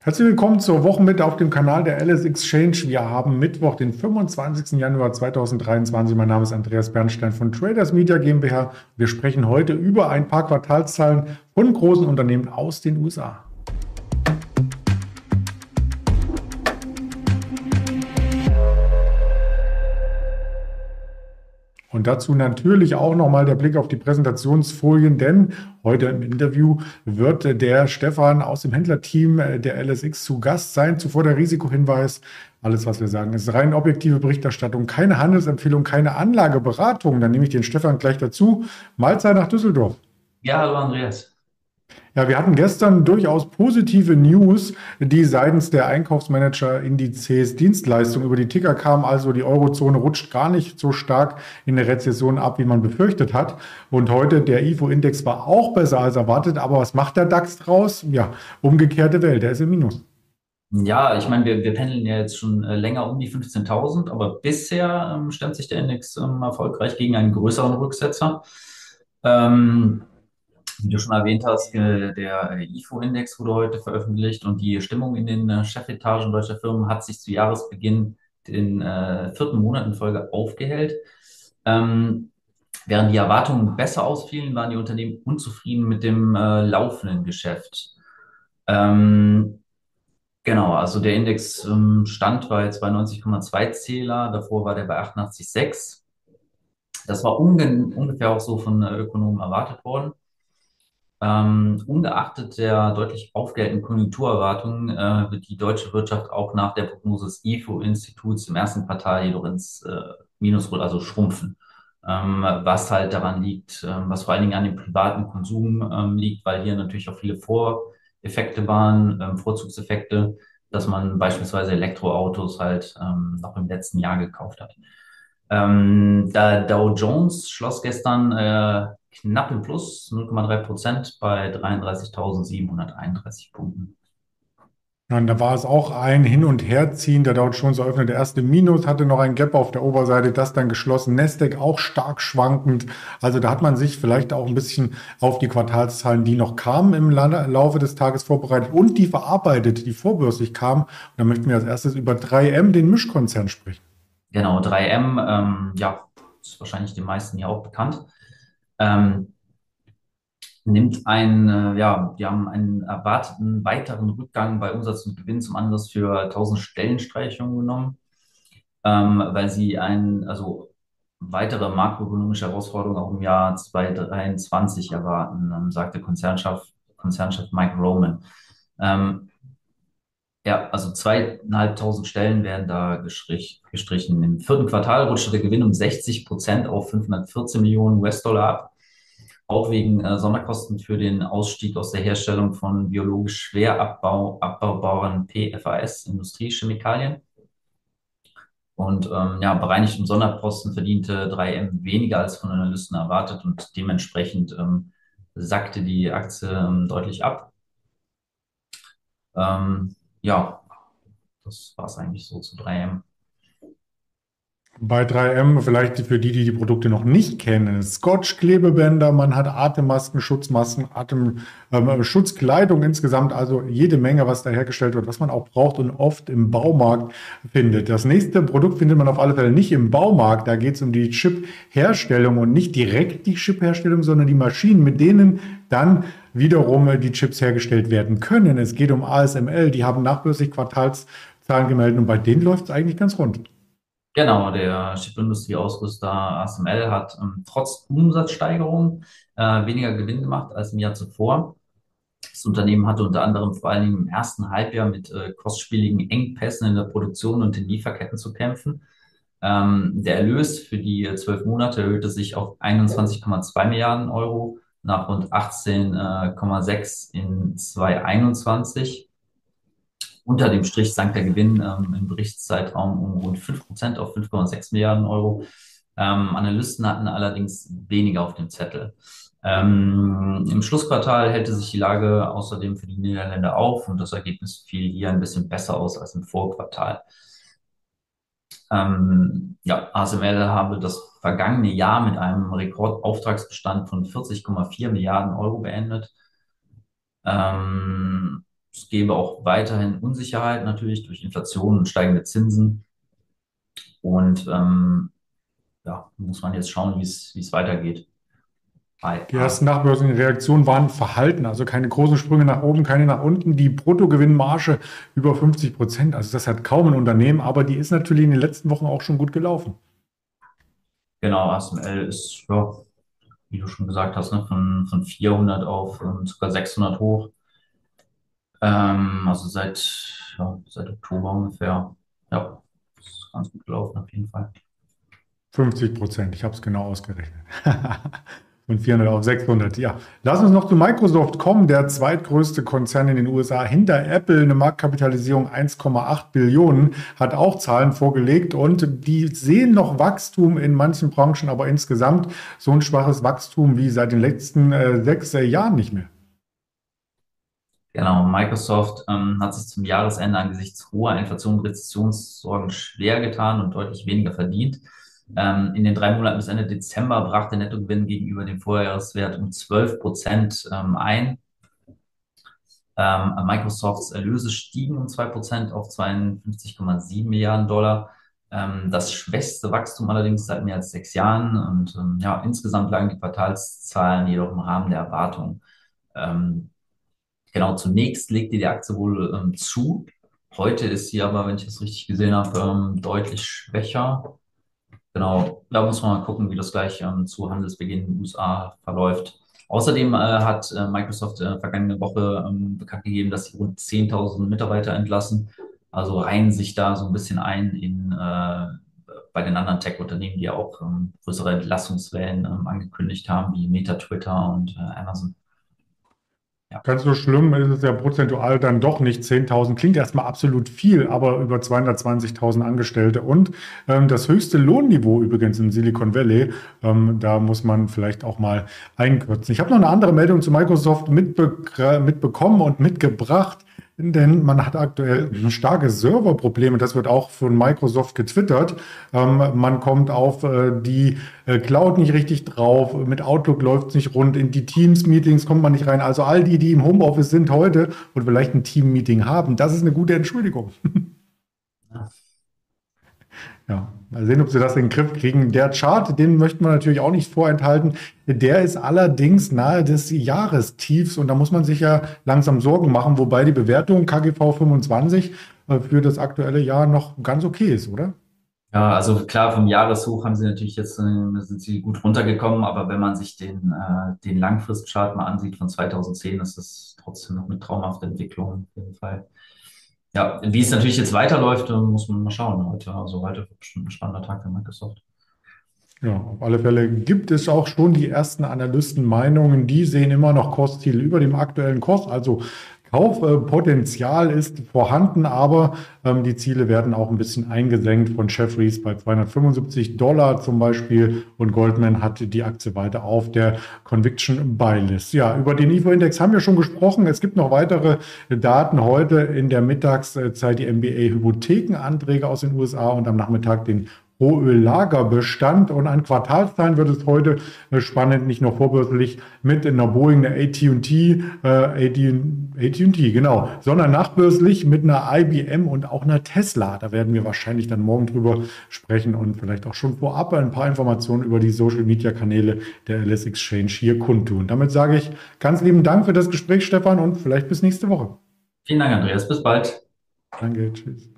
Herzlich willkommen zur Wochenmitte auf dem Kanal der LS Exchange. Wir haben Mittwoch, den 25. Januar 2023. Mein Name ist Andreas Bernstein von Traders Media GmbH. Wir sprechen heute über ein paar Quartalszahlen von großen Unternehmen aus den USA. Und dazu natürlich auch nochmal der Blick auf die Präsentationsfolien, denn heute im Interview wird der Stefan aus dem Händlerteam der LSX zu Gast sein. Zuvor der Risikohinweis. Alles, was wir sagen, ist rein objektive Berichterstattung, keine Handelsempfehlung, keine Anlageberatung. Dann nehme ich den Stefan gleich dazu. Mahlzeit nach Düsseldorf. Ja, hallo Andreas. Ja, wir hatten gestern durchaus positive News, die seitens der Einkaufsmanager-Indizes Dienstleistungen über die Ticker kamen. Also die Eurozone rutscht gar nicht so stark in der Rezession ab, wie man befürchtet hat. Und heute der IFO-Index war auch besser als erwartet. Aber was macht der DAX draus? Ja, umgekehrte Welt, der ist im Minus. Ja, ich meine, wir, wir pendeln ja jetzt schon äh, länger um die 15.000, aber bisher ähm, stemmt sich der Index ähm, erfolgreich gegen einen größeren Rücksetzer. Ähm, wie du schon erwähnt hast, äh, der IFO-Index wurde heute veröffentlicht und die Stimmung in den äh, Chefetagen deutscher Firmen hat sich zu Jahresbeginn den äh, vierten Monat in Folge aufgehellt. Ähm, während die Erwartungen besser ausfielen, waren die Unternehmen unzufrieden mit dem äh, laufenden Geschäft. Ähm, genau, also der Index ähm, stand bei 92,2 Zähler, davor war der bei 88,6. Das war ungefähr auch so von äh, Ökonomen erwartet worden. Ähm, ungeachtet der deutlich aufgehellten Konjunkturerwartungen äh, wird die deutsche Wirtschaft auch nach der Prognose des IFO-Instituts im ersten Quartal jedoch ins äh, Minus, also schrumpfen. Ähm, was halt daran liegt, äh, was vor allen Dingen an dem privaten Konsum ähm, liegt, weil hier natürlich auch viele Voreffekte waren, ähm, Vorzugseffekte, dass man beispielsweise Elektroautos halt ähm, noch im letzten Jahr gekauft hat. Ähm, der Dow Jones schloss gestern äh, knapp im Plus, 0,3 Prozent bei 33.731 Punkten. Und da war es auch ein Hin- und Herziehen. Der Dow Jones eröffnete erste Minus, hatte noch ein Gap auf der Oberseite, das dann geschlossen. Nasdaq auch stark schwankend. Also da hat man sich vielleicht auch ein bisschen auf die Quartalszahlen, die noch kamen im Laufe des Tages vorbereitet und die verarbeitet, die vorbörslich kamen. Und da möchten wir als erstes über 3M, den Mischkonzern, sprechen. Genau, 3M, ähm, ja, ist wahrscheinlich den meisten ja auch bekannt ähm, nimmt ein, äh, ja, wir haben einen erwarteten weiteren Rückgang bei Umsatz und Gewinn zum Anlass für 1000 Stellenstreichungen genommen, ähm, weil sie ein, also weitere makroökonomische Herausforderungen auch im Jahr 2023 erwarten, ähm, sagte Konzernchef, Konzernchef Mike Roman. Ähm, ja, also zweieinhalbtausend Stellen werden da gestrich, gestrichen. Im vierten Quartal rutschte der Gewinn um 60 Prozent auf 514 Millionen US-Dollar ab. Auch wegen äh, Sonderkosten für den Ausstieg aus der Herstellung von biologisch schwer abbau, abbaubaren PFAS-Industriechemikalien. Und ähm, ja, bereinigt um Sonderposten verdiente 3M weniger als von Analysten erwartet und dementsprechend ähm, sackte die Aktie ähm, deutlich ab. Ähm, ja, das war es eigentlich so zu 3M. Bei 3M, vielleicht für die, die die Produkte noch nicht kennen, Scotch-Klebebänder, man hat Atemmasken, Schutzmasken, Atemschutzkleidung ähm, insgesamt, also jede Menge, was da hergestellt wird, was man auch braucht und oft im Baumarkt findet. Das nächste Produkt findet man auf alle Fälle nicht im Baumarkt, da geht es um die Chip-Herstellung und nicht direkt die Chip-Herstellung, sondern die Maschinen, mit denen dann wiederum die Chips hergestellt werden können. Es geht um ASML, die haben nachbörslich Quartalszahlen gemeldet und bei denen läuft es eigentlich ganz rund. Genau, der Chipindustrie-Ausrüster ASML hat ähm, trotz Umsatzsteigerung äh, weniger Gewinn gemacht als im Jahr zuvor. Das Unternehmen hatte unter anderem vor allen Dingen im ersten Halbjahr mit äh, kostspieligen Engpässen in der Produktion und den Lieferketten zu kämpfen. Ähm, der Erlös für die zwölf Monate erhöhte sich auf 21,2 Milliarden Euro nach rund 18,6 äh, in 2021. Unter dem Strich sank der Gewinn ähm, im Berichtszeitraum um rund 5% auf 5,6 Milliarden Euro. Ähm, Analysten hatten allerdings weniger auf dem Zettel. Ähm, Im Schlussquartal hält sich die Lage außerdem für die Niederländer auf und das Ergebnis fiel hier ein bisschen besser aus als im Vorquartal. Ähm, ja, ASML habe das vergangene Jahr mit einem Rekordauftragsbestand von 40,4 Milliarden Euro beendet. Ähm, es gäbe auch weiterhin Unsicherheit natürlich durch Inflation und steigende Zinsen. Und ähm, ja, muss man jetzt schauen, wie es wie es weitergeht. Die ersten nachbörslichen Reaktionen waren verhalten, also keine großen Sprünge nach oben, keine nach unten. Die Bruttogewinnmarge über 50 Prozent, also das hat kaum ein Unternehmen, aber die ist natürlich in den letzten Wochen auch schon gut gelaufen. Genau, ASML ist, ja, wie du schon gesagt hast, ne, von, von 400 auf ähm, sogar 600 hoch. Ähm, also seit, ja, seit Oktober ungefähr. Ja, ist ganz gut gelaufen auf jeden Fall. 50 Prozent, ich habe es genau ausgerechnet. Von 400 auf 600, ja. Lass uns noch zu Microsoft kommen, der zweitgrößte Konzern in den USA hinter Apple, eine Marktkapitalisierung 1,8 Billionen, hat auch Zahlen vorgelegt und die sehen noch Wachstum in manchen Branchen, aber insgesamt so ein schwaches Wachstum wie seit den letzten äh, sechs äh, Jahren nicht mehr. Genau, Microsoft ähm, hat sich zum Jahresende angesichts hoher Inflation und Rezessionssorgen schwer getan und deutlich weniger verdient. Ähm, in den drei Monaten bis Ende Dezember brach der Nettogewinn gegenüber dem Vorjahreswert um 12 Prozent ähm, ein. Ähm, Microsofts Erlöse stiegen um 2 Prozent auf 52,7 Milliarden Dollar. Ähm, das schwächste Wachstum allerdings seit mehr als sechs Jahren. Und ähm, ja, insgesamt lagen die Quartalszahlen jedoch im Rahmen der Erwartung. Ähm, genau, zunächst legte die Aktie wohl zu. Heute ist sie aber, wenn ich das richtig gesehen habe, deutlich schwächer. Genau, da muss man mal gucken, wie das gleich ähm, zu Handelsbeginn in den USA verläuft. Außerdem äh, hat äh, Microsoft äh, vergangene Woche ähm, bekannt gegeben, dass sie rund 10.000 Mitarbeiter entlassen. Also reihen sich da so ein bisschen ein in äh, bei den anderen Tech-Unternehmen, die auch ähm, größere Entlassungswellen ähm, angekündigt haben, wie Meta, Twitter und äh, Amazon. Ja. Ganz so schlimm ist es ja prozentual dann doch nicht. 10.000 klingt erstmal absolut viel, aber über 220.000 Angestellte und ähm, das höchste Lohnniveau übrigens im Silicon Valley. Ähm, da muss man vielleicht auch mal einkürzen. Ich habe noch eine andere Meldung zu Microsoft mitbe mitbekommen und mitgebracht. Denn man hat aktuell starke Serverprobleme. Das wird auch von Microsoft getwittert. Ähm, man kommt auf äh, die äh, Cloud nicht richtig drauf. Mit Outlook läuft es nicht rund. In die Teams-Meetings kommt man nicht rein. Also all die, die im Homeoffice sind heute und vielleicht ein Team-Meeting haben, das ist eine gute Entschuldigung. Ja, mal sehen, ob sie das in den Griff kriegen. Der Chart, den möchten wir natürlich auch nicht vorenthalten. Der ist allerdings nahe des Jahrestiefs und da muss man sich ja langsam Sorgen machen, wobei die Bewertung KGV 25 äh, für das aktuelle Jahr noch ganz okay ist, oder? Ja, also klar, vom Jahreshoch haben sie natürlich jetzt äh, sind sie gut runtergekommen, aber wenn man sich den, äh, den Langfristchart mal ansieht von 2010, ist das trotzdem noch eine traumhafte Entwicklung auf jeden Fall. Ja, wie es natürlich jetzt weiterläuft, muss man mal schauen heute. Also heute wird bestimmt ein spannender Tag für Microsoft. Ja, auf alle Fälle gibt es auch schon die ersten Analystenmeinungen, die sehen immer noch Kostziele über dem aktuellen Kurs. Also Kaufpotenzial ist vorhanden, aber ähm, die Ziele werden auch ein bisschen eingesenkt von Jeffries bei 275 Dollar zum Beispiel und Goldman hat die Aktie weiter auf der Conviction Buy List. Ja, über den IFO-Index haben wir schon gesprochen. Es gibt noch weitere Daten heute in der Mittagszeit, die MBA Hypothekenanträge aus den USA und am Nachmittag den Rohöllagerbestand und an Quartalszahlen wird es heute äh, spannend, nicht nur vorbörslich mit einer Boeing, einer AT&T, äh, AT&T, genau, sondern nachbörslich mit einer IBM und auch einer Tesla. Da werden wir wahrscheinlich dann morgen drüber sprechen und vielleicht auch schon vorab ein paar Informationen über die Social Media Kanäle der LS Exchange hier kundtun. Damit sage ich ganz lieben Dank für das Gespräch, Stefan, und vielleicht bis nächste Woche. Vielen Dank, Andreas. Bis bald. Danke, tschüss.